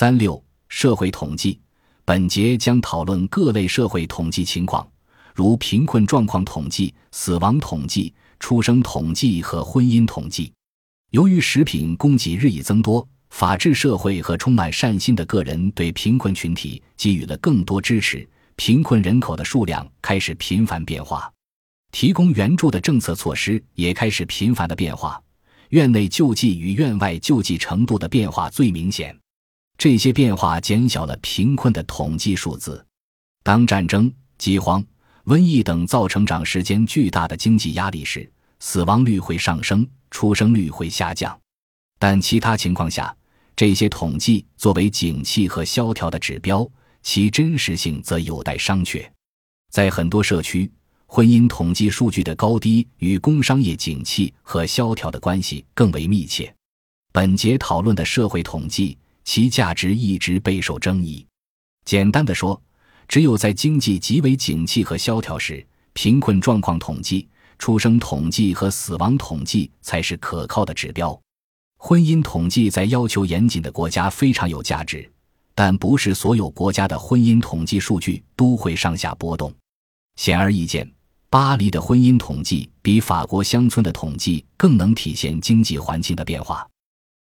三六社会统计，本节将讨论各类社会统计情况，如贫困状况统计、死亡统计、出生统计和婚姻统计。由于食品供给日益增多，法治社会和充满善心的个人对贫困群体给予了更多支持，贫困人口的数量开始频繁变化，提供援助的政策措施也开始频繁的变化。院内救济与院外救济程度的变化最明显。这些变化减小了贫困的统计数字。当战争、饥荒、瘟疫等造成长时间巨大的经济压力时，死亡率会上升，出生率会下降。但其他情况下，这些统计作为景气和萧条的指标，其真实性则有待商榷。在很多社区，婚姻统计数据的高低与工商业景气和萧条的关系更为密切。本节讨论的社会统计。其价值一直备受争议。简单的说，只有在经济极为景气和萧条时，贫困状况统计、出生统计和死亡统计才是可靠的指标。婚姻统计在要求严谨的国家非常有价值，但不是所有国家的婚姻统计数据都会上下波动。显而易见，巴黎的婚姻统计比法国乡村的统计更能体现经济环境的变化。